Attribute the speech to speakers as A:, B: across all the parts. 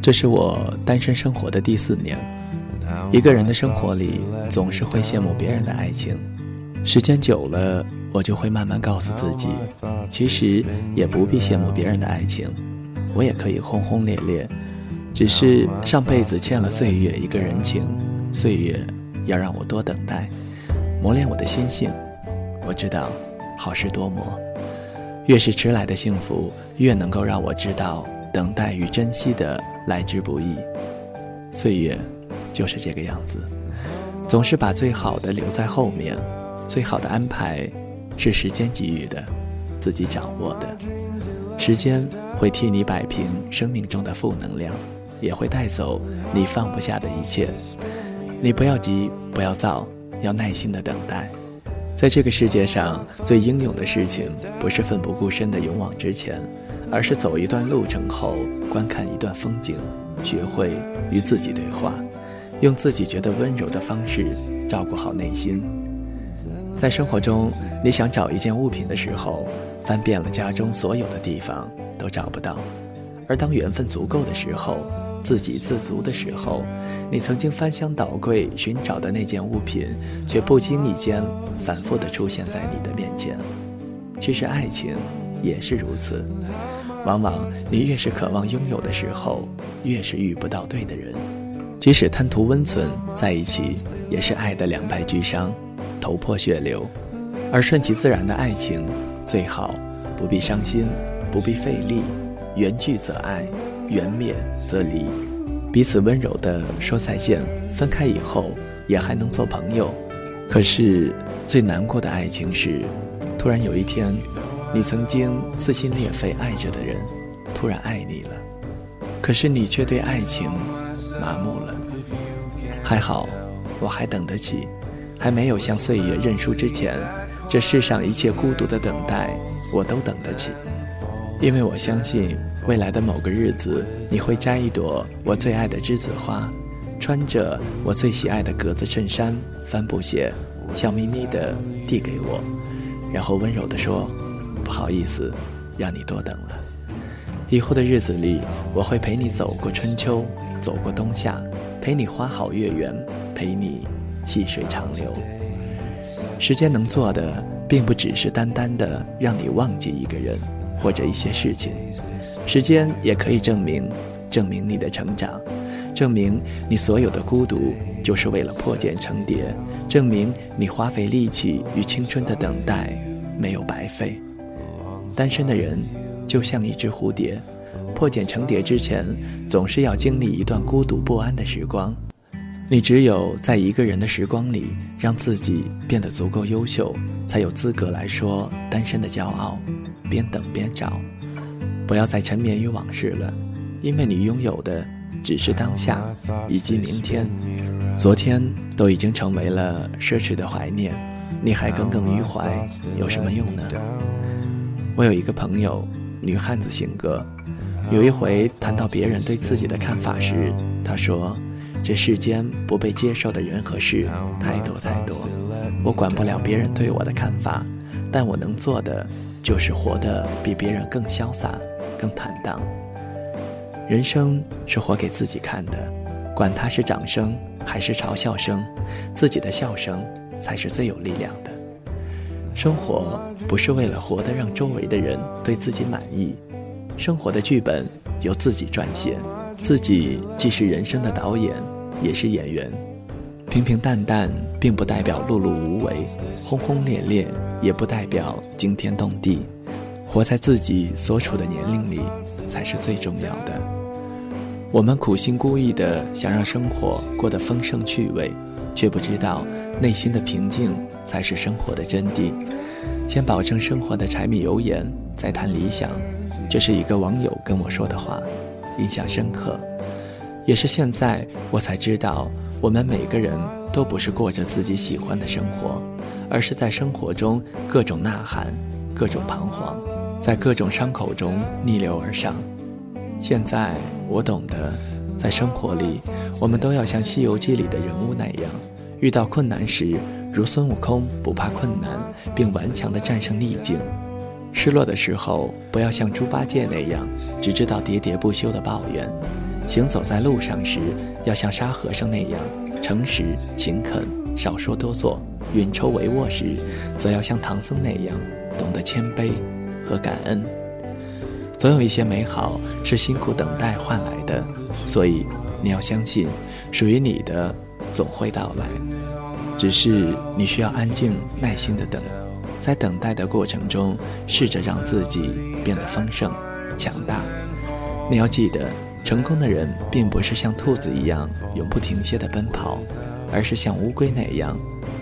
A: 这是我单身生活的第四年，一个人的生活里总是会羡慕别人的爱情，时间久了，我就会慢慢告诉自己，其实也不必羡慕别人的爱情，我也可以轰轰烈烈，只是上辈子欠了岁月一个人情，岁月要让我多等待，磨练我的心性，我知道，好事多磨。越是迟来的幸福，越能够让我知道等待与珍惜的来之不易。岁月就是这个样子，总是把最好的留在后面。最好的安排是时间给予的，自己掌握的。时间会替你摆平生命中的负能量，也会带走你放不下的一切。你不要急，不要躁，要耐心的等待。在这个世界上最英勇的事情，不是奋不顾身的勇往直前，而是走一段路程后观看一段风景，学会与自己对话，用自己觉得温柔的方式照顾好内心。在生活中，你想找一件物品的时候，翻遍了家中所有的地方都找不到，而当缘分足够的时候。自给自足的时候，你曾经翻箱倒柜寻找的那件物品，却不经意间反复地出现在你的面前。其实爱情也是如此，往往你越是渴望拥有的时候，越是遇不到对的人。即使贪图温存，在一起也是爱的两败俱伤，头破血流。而顺其自然的爱情，最好不必伤心，不必费力，缘聚则爱。缘灭则离，彼此温柔地说再见。分开以后也还能做朋友。可是最难过的爱情是，突然有一天，你曾经撕心裂肺爱着的人，突然爱你了，可是你却对爱情麻木了。还好，我还等得起，还没有向岁月认输之前，这世上一切孤独的等待，我都等得起，因为我相信。未来的某个日子，你会摘一朵我最爱的栀子花，穿着我最喜爱的格子衬衫、帆布鞋，笑眯眯地递给我，然后温柔地说：“不好意思，让你多等了。”以后的日子里，我会陪你走过春秋，走过冬夏，陪你花好月圆，陪你细水长流。时间能做的，并不只是单单的让你忘记一个人或者一些事情。时间也可以证明，证明你的成长，证明你所有的孤独就是为了破茧成蝶，证明你花费力气与青春的等待没有白费。单身的人就像一只蝴蝶，破茧成蝶之前，总是要经历一段孤独不安的时光。你只有在一个人的时光里，让自己变得足够优秀，才有资格来说单身的骄傲。边等边找。不要再沉湎于往事了，因为你拥有的只是当下以及明天，昨天都已经成为了奢侈的怀念，你还耿耿于怀，有什么用呢？我有一个朋友，女汉子性格，有一回谈到别人对自己的看法时，她说：“这世间不被接受的人和事太多太多，我管不了别人对我的看法，但我能做的就是活得比别人更潇洒。”更坦荡。人生是活给自己看的，管他是掌声还是嘲笑声，自己的笑声才是最有力量的。生活不是为了活得让周围的人对自己满意，生活的剧本由自己撰写，自己既是人生的导演，也是演员。平平淡淡并不代表碌碌无为，轰轰烈烈也不代表惊天动地。活在自己所处的年龄里，才是最重要的。我们苦心孤诣的想让生活过得丰盛趣味，却不知道内心的平静才是生活的真谛。先保证生活的柴米油盐，再谈理想。这是一个网友跟我说的话，印象深刻。也是现在我才知道，我们每个人都不是过着自己喜欢的生活，而是在生活中各种呐喊，各种彷徨。在各种伤口中逆流而上。现在我懂得，在生活里，我们都要像《西游记》里的人物那样，遇到困难时，如孙悟空不怕困难，并顽强地战胜逆境。失落的时候，不要像猪八戒那样，只知道喋喋不休的抱怨；行走在路上时，要像沙和尚那样，诚实勤恳，少说多做；运筹帷幄时，则要像唐僧那样，懂得谦卑和感恩。总有一些美好是辛苦等待换来的，所以你要相信，属于你的总会到来。只是你需要安静耐心的等，在等待的过程中，试着让自己变得丰盛、强大。你要记得，成功的人并不是像兔子一样永不停歇的奔跑，而是像乌龟那样，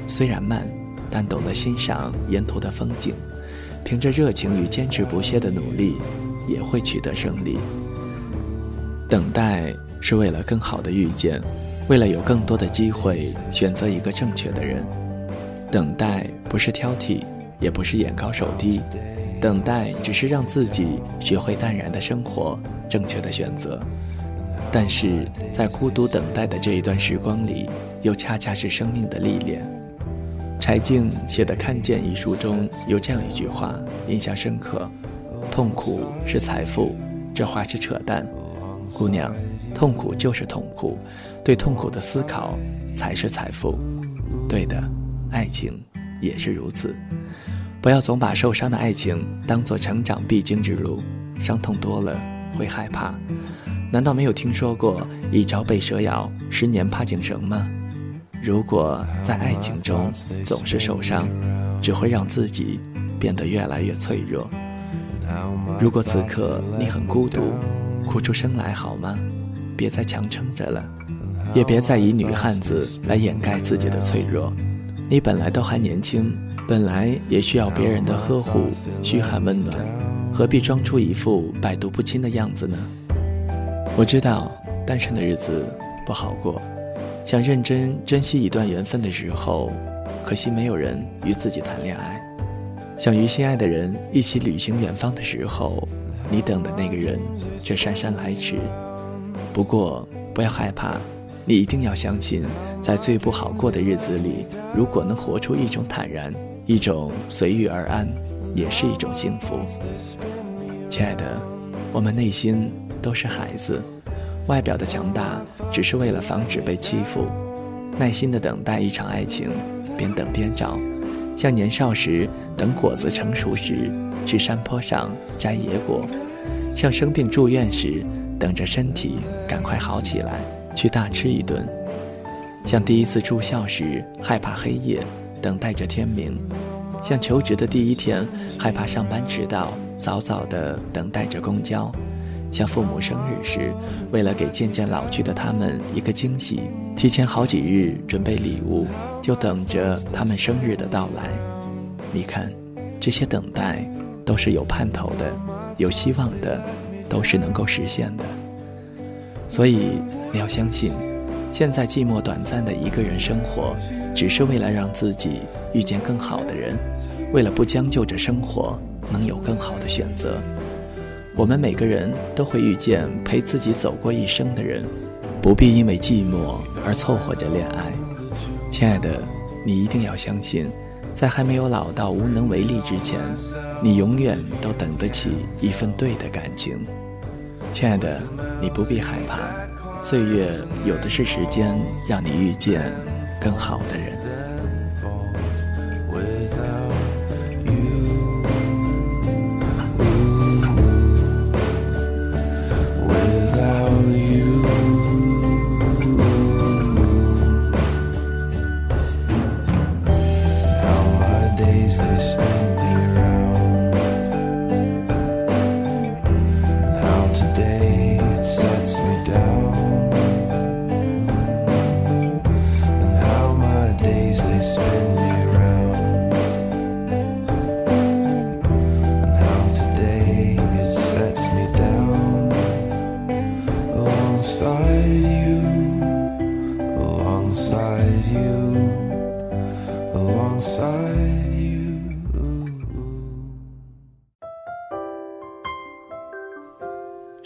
A: 虽然慢，但懂得欣赏沿途的风景，凭着热情与坚持不懈的努力。也会取得胜利。等待是为了更好的遇见，为了有更多的机会选择一个正确的人。等待不是挑剔，也不是眼高手低，等待只是让自己学会淡然的生活，正确的选择。但是在孤独等待的这一段时光里，又恰恰是生命的历练。柴静写的《看见》一书中有这样一句话，印象深刻。痛苦是财富，这话是扯淡。姑娘，痛苦就是痛苦，对痛苦的思考才是财富。对的，爱情也是如此。不要总把受伤的爱情当作成长必经之路，伤痛多了会害怕。难道没有听说过“一朝被蛇咬，十年怕井绳”吗？如果在爱情中总是受伤，只会让自己变得越来越脆弱。如果此刻你很孤独，哭出声来好吗？别再强撑着了，也别再以女汉子来掩盖自己的脆弱。你本来都还年轻，本来也需要别人的呵护、嘘寒问暖，何必装出一副百毒不侵的样子呢？我知道单身的日子不好过，想认真珍惜一段缘分的时候，可惜没有人与自己谈恋爱。想与心爱的人一起旅行远方的时候，你等的那个人却姗姗来迟。不过不要害怕，你一定要相信，在最不好过的日子里，如果能活出一种坦然，一种随遇而安，也是一种幸福。亲爱的，我们内心都是孩子，外表的强大只是为了防止被欺负，耐心的等待一场爱情，边等边找。像年少时等果子成熟时，去山坡上摘野果；像生病住院时，等着身体赶快好起来，去大吃一顿；像第一次住校时害怕黑夜，等待着天明；像求职的第一天害怕上班迟到，早早的等待着公交；像父母生日时，为了给渐渐老去的他们一个惊喜，提前好几日准备礼物。就等着他们生日的到来。你看，这些等待都是有盼头的，有希望的，都是能够实现的。所以你要相信，现在寂寞短暂的一个人生活，只是为了让自己遇见更好的人，为了不将就着生活，能有更好的选择。我们每个人都会遇见陪自己走过一生的人，不必因为寂寞而凑合着恋爱。亲爱的，你一定要相信，在还没有老到无能为力之前，你永远都等得起一份对的感情。亲爱的，你不必害怕，岁月有的是时间让你遇见更好的人。